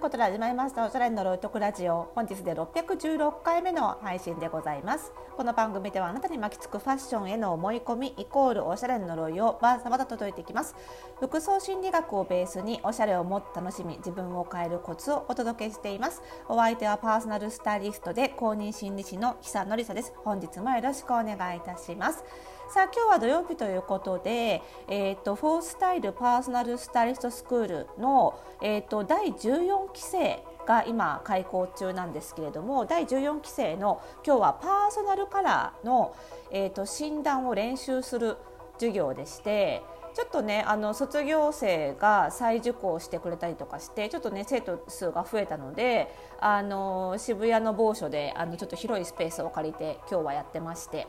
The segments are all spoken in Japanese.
いうことで始まりましたおしゃれのロイトクラジオ。本日で616回目の配信でございます。この番組ではあなたに巻きつくファッションへの思い込みイコールおしゃれの呪いをバーサバと届いていきます。服装心理学をベースにおしゃれをもっと楽しみ自分を変えるコツをお届けしています。お相手はパーソナルスタイリストで公認心理師の久野里沙です。本日もよろしくお願いいたします。さあ今日は土曜日ということで、えーと、フォースタイルパーソナルスタイリストスクールの、えーと、第14期生が今開校中なんですけれども第14期生の今日はパーソナルカラーの、えーと診断を練習する授業でしてちょっとねあの卒業生が再受講してくれたりとかしてちょっとね生徒数が増えたのであの渋谷の某所であのちょっと広いスペースを借りて今日はやってまして。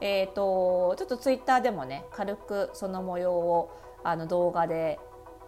えーと、ちょっとツイッターでもね軽くその模様をあの動画で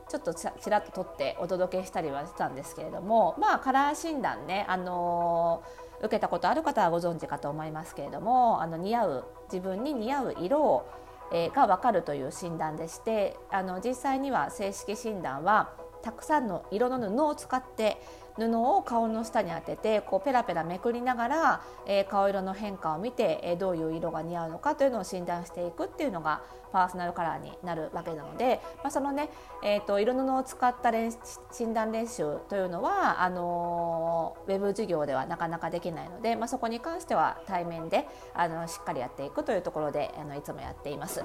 ちょっとちらっと撮ってお届けしたりはしてたんですけれどもまあカラー診断ね、あのー、受けたことある方はご存知かと思いますけれどもあの似合う自分に似合う色を、えー、が分かるという診断でしてあの実際には正式診断はたくさんの色の布を使って布を顔の下に当ててこうペラペラめくりながら、えー、顔色の変化を見て、えー、どういう色が似合うのかというのを診断していくっていうのがパーソナルカラーになるわけなので、まあ、そのね、えーと、色布を使った練診断練習というのはあのー、ウェブ授業ではなかなかできないので、まあ、そこに関しては対面であのしっかりやっていくというところであのいつもやっています。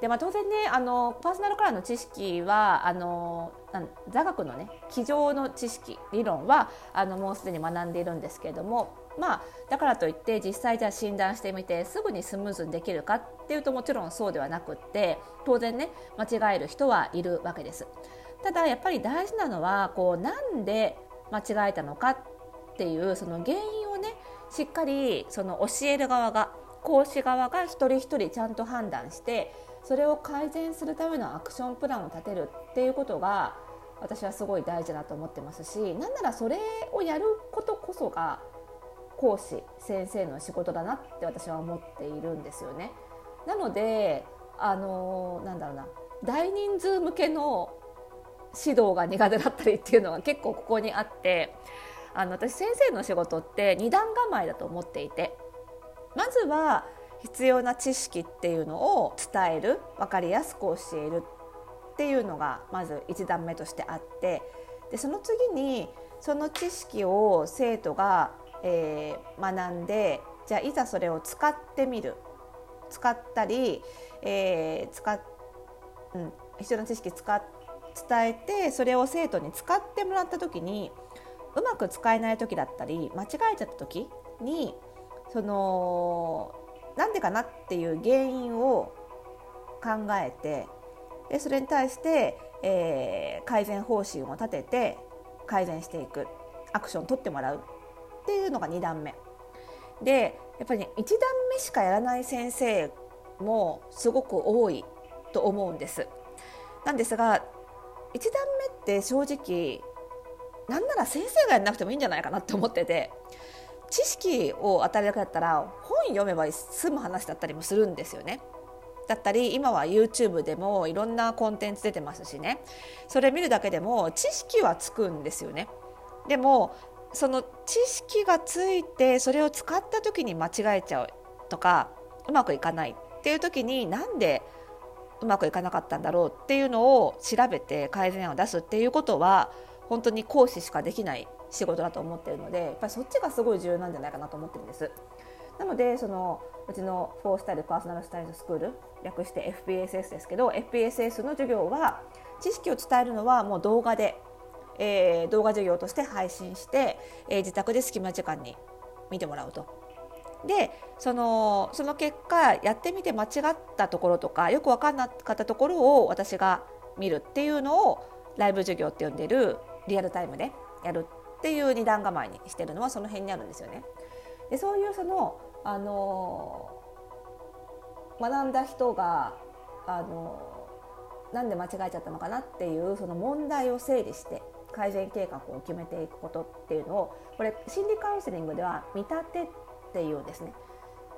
でまあ、当然ねあのパーソナルカラーの知識はあの座学のね机上の知識理論はあのもうすでに学んでいるんですけれども、まあ、だからといって実際じゃあ診断してみてすぐにスムーズにできるかっていうともちろんそうではなくって当然ね間違える人はいるわけです。ただやっぱり大事なのはこうなんで間違えたのかっていうその原因をねしっかりその教える側が講師側が一人一人ちゃんと判断してそれを改善するためのアクションプランを立てるっていうことが私はすごい大事だと思ってますしなんならそれをやることこそが講師先生の仕事だなって私は思っているんですよね。なのであのなんだろうな大人数向けの指導が苦手だったりっていうのが結構ここにあってあの私先生の仕事って二段構えだと思っていてまずは必要な知識っていうのを伝える分かりやすく教えるっていうのがまず1段目としてあってでその次にその知識を生徒が、えー、学んでじゃあいざそれを使ってみる。使ったり、えー、使うん、必要な知識使っ伝えてそれを生徒に使ってもらった時にうまく使えない時だったり間違えちゃった時にそのなんでかなっていう原因を考えてでそれに対して、えー、改善方針を立てて改善していく。アクションを取ってもらう。っていうのが2段目。でやっぱりね1段目しかやらない先生もすごく多いと思うんです。なんですが1段目って正直なんなら先生がやらなくてもいいんじゃないかなって思ってて。知識を与えるだけだったら本読めば済む話だったりもするんですよね。だったり今は YouTube でもいろんなコンテンツ出てますしねそれ見るだけでも知識はつくんですよね。でもその知識がついてそれを使った時に間違えちゃうとかうまくいかないっていう時になんでうまくいかなかったんだろうっていうのを調べて改善案を出すっていうことは本当に講師しかできない仕事だと思ってるのでやっぱりそっちがすごい重要なんじゃないかなと思ってるんです。なのでそのうちのフォースタイルパーソナルスタイルスクール略して FPSS ですけど FPSS の授業は知識を伝えるのはもう動画で、えー、動画授業として配信して、えー、自宅で隙間時間に見てもらうと。でそのその結果やってみて間違ったところとかよく分かんなかったところを私が見るっていうのをライブ授業って呼んでるリアルタイムでやるっていう二段構えにしてるのはその辺にあるんですよね。でそういうそのあの学んだ人があのなんで間違えちゃったのかなっていうその問題を整理して改善計画を決めていくことっていうのをこれ心理カウンセリングでは見立てっていうですね。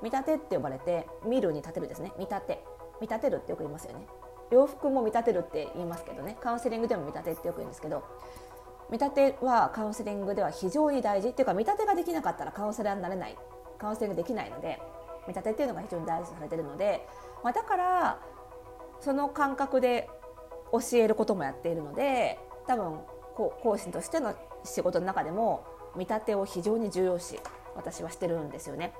見立てって呼ばれて見るに立てるですね。見立て。見立てるってよく言いますよね。洋服も見立てるって言いますけどね。カウンセリングでも見立てってよく言うんですけど見立てはカウンセリングでは非常に大事っていうか見立てができなかったらカウンセラーになれないカウンセリングできないので見立てっていうのが非常に大事とされてるので、まあ、だからその感覚で教えることもやっているので多分講師としての仕事の中でも見立てを非常に重要視私はしてるんですよね。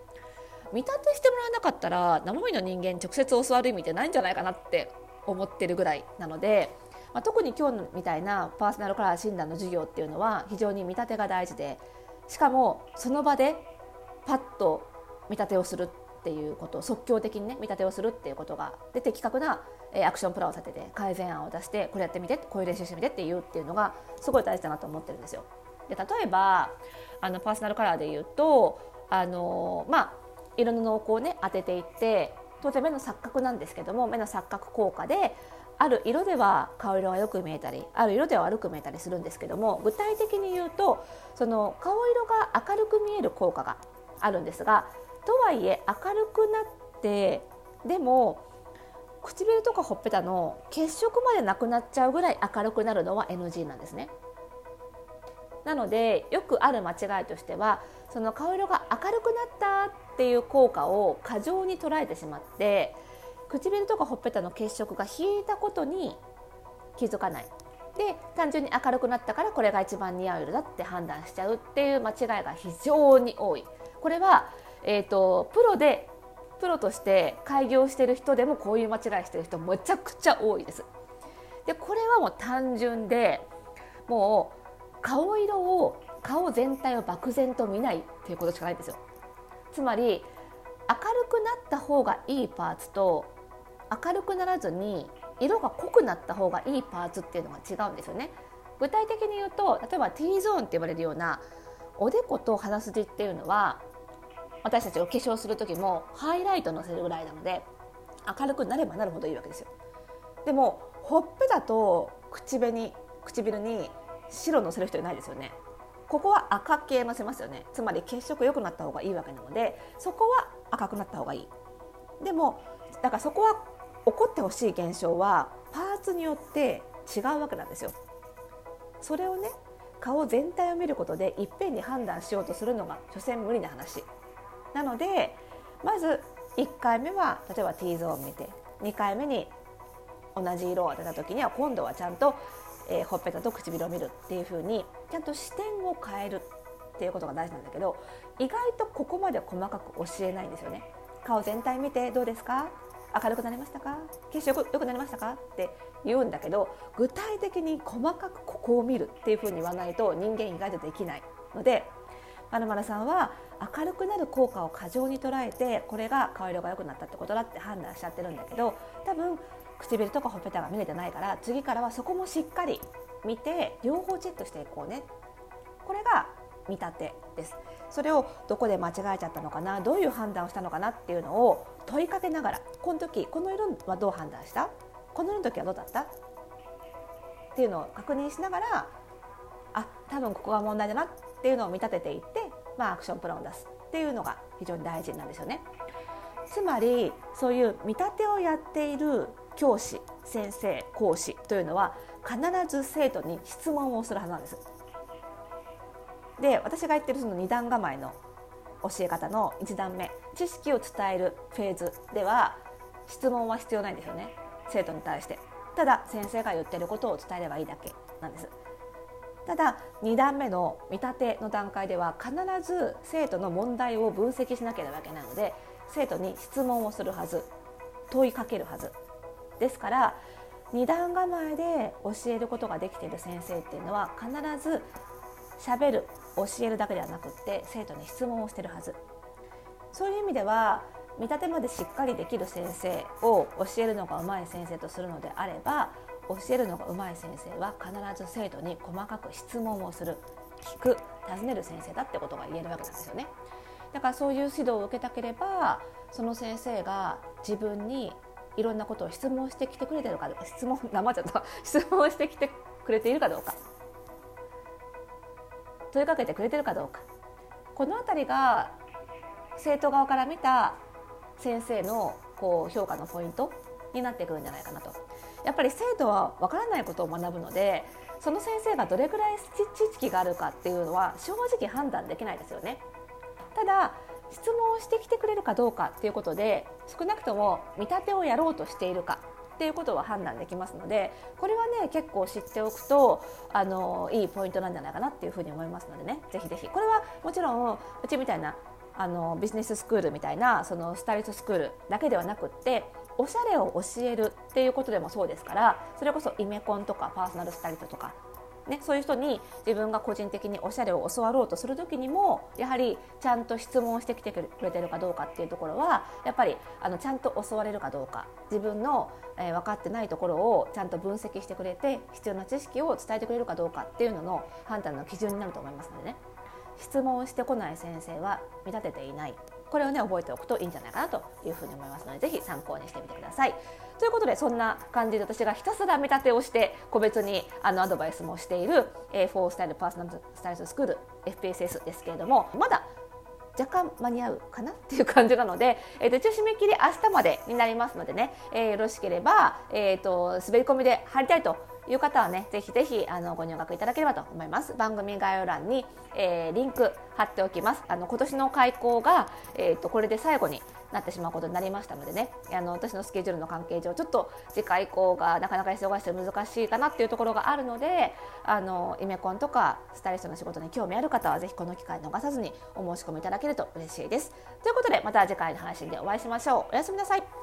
見立てしてもらわなかったら生身の人間直接教わる意味ってないんじゃないかなって思ってるぐらいなので、まあ、特に今日みたいなパーソナルカラー診断の授業っていうのは非常に見立てが大事でしかもその場でパッと見立てをするっていうこと即興的にね見立てをするっていうことがで的確なアクションプランを立てて改善案を出してこれやってみてこういう練習してみてっていうっていうのがすごい大事だなと思ってるんですよ。で例えばあのパーソナルカラーで言うとあのまあ色の濃厚をね当てていって当然目の錯覚なんですけども目の錯覚効果である色では顔色がよく見えたりある色では悪く見えたりするんですけども具体的に言うとその顔色が明るく見える効果があるんですがとはいえ明るくなってでも唇とかほっぺたの血色までなくなっちゃうぐらい明るくなるのは NG なんですね。なのでよくある間違いとしてはその顔色が明るくなったっていう効果を過剰に捉えてしまって唇とかほっぺたの血色が引いたことに気づかないで単純に明るくなったからこれが一番似合う色だって判断しちゃうっていう間違いが非常に多いこれは、えーと、プロでプロとして開業してる人でもこういう間違いしてる人めちゃくちゃ多いです。でこれはもう単純でもう顔色を顔全体を漠然と見ないっていうことしかないんですよ。つまり明るくなった方がいいパーツと明るくならずに色が濃くなった方がいいパーツっていうのが違うんですよね。具体的に言うと例えば T ゾーンって呼ばれるようなおでこと鼻筋っていうのは私たちが化粧する時もハイライトのせるぐらいなので明るくなればなるほどいいわけですよ。でもほっぺたと口紅唇に白のせる人いないですよね。ここは赤系のせますよね。つまり血色良くなった方がいいわけなのでそこは赤くなった方がいい。でもだからそこは起こってほしい現象はパーツによって違うわけなんですよ。それをね顔全体を見ることでいっぺんに判断しようとするのが所詮無理な話。なのでまず1回目は例えば T ゾーンを見て2回目に同じ色を当てた時には今度はちゃんと、えー、ほっぺたと唇を見るっていう風にちゃんと視点を変えるっていうことが大事なんだけど意外とここまで細かく教えないんですよね。顔全体見てどうですか？明るくなりましたか？血色良くなりましたか？って言うんだけど具体的に細かくここを見るっていうふうに言わないと人間意外とできないのでまるまるさんは明るくなる効果を過剰に捉えてこれが顔色が良くなったってことだって判断しちゃってるんだけど多分唇とかほっぺたが見れてないから次からはそこもしっかり見て両方チェックしていこうね。これが見立てですそれをどこで間違えちゃったのかなどういう判断をしたのかなっていうのを問いかけながらこの時この色はどう判断した？この色の時はどうだった？っていうのを確認しながらあ多分ここが問題だなっていうのを見立てていって、まあ、アクションプランを出すっていうのが非常に大事なんですよね。つまりそういう見立てをやっている教師先生講師というのは必ず生徒に質問をするはずなんです。で私が言ってるその2段構えの教え方の1段目知識を伝えるフェーズでは質問は必要ないんですよね生徒に対して。ただ先生が言ってることを伝えればいいだけなんです。ただ2段目の見立ての段階では必ず生徒の問題を分析しなければいけないので生徒に質問をするはず問いかけるはず。ですから2段構えで教えることができている先生っていうのは必ずしゃべる教えるだけではなくって生徒に質問をしてるはずそういう意味では見立てまでしっかりできる先生を教えるのがうまい先生とするのであれば教えるのがうまい先生は必ず生徒に細かく質問をする聞く尋ねる先生だってことが言えるわけなんですよね。だからそういう指導を受けたければその先生が自分にいろんなことを質問してきてくれてるかどうか質問生ちゃった質問してきてくれているかどうか問いかけてくれてるかどうかこの辺りが生徒側から見た先生のこう評価のポイントになってくるんじゃないかなと。やっぱり生徒はわからないことを学ぶのでその先生がどれぐらい知識があるかっていうのは正直判断できないですよね。ただ質問をしてきてくれるかどうかっていうことで少なくとも見立てをやろうとしているかっていうことは判断できますのでこれはね結構知っておくとあのいいポイントなんじゃないかなっていうふうに思いますのでね。ぜひぜひ。これはもちろんうちみたいなあのビジネススクールみたいなそのスタイリストスクールだけではなくっておしゃれを教えるっていうことでもそうですからそれこそイメコンとかパーソナルスタイリストとかね、そういう人に自分が個人的におしゃれを教わろうとする時にもやはりちゃんと質問してきてくれてるかどうかっていうところはやっぱりあのちゃんと教われるかどうか自分の、えー、分かってないところをちゃんと分析してくれて必要な知識を伝えてくれるかどうかっていうのの判断の基準になると思いますのでね。質問してこない先生は見立てていない。これをね覚えておくといいんじゃないかなというふうに思いますのでぜひ参考にしてみてください。ということでそんな感じで私がひたすら見立てをして個別にあのアドバイスもしている、えー、フォースタイルパーソナルスタイルスクール FPSS ですけれどもまだ若干間に合うかなっていう感じなので、えー、と一応締め切り明日までになりますのでね、えー、よろしければ、えーと、滑り込みで入りたいという方はねぜひぜひあのご入学いただければと思います。番組概要欄に、えー、リンク貼っておきます。あの今年の開校が、えーと、これで最後になってしまうことになりましたのでね。あの私のスケジュールの関係上ちょっと次回以降がなかなか忙しくて難しいかなっていうところがあるのであのイメコンとかスタイリストの仕事に興味ある方はぜひこの機会逃さずにお申し込みいただけると嬉しいです。ということでまた次回の配信でお会いしましょう。おやすみなさい。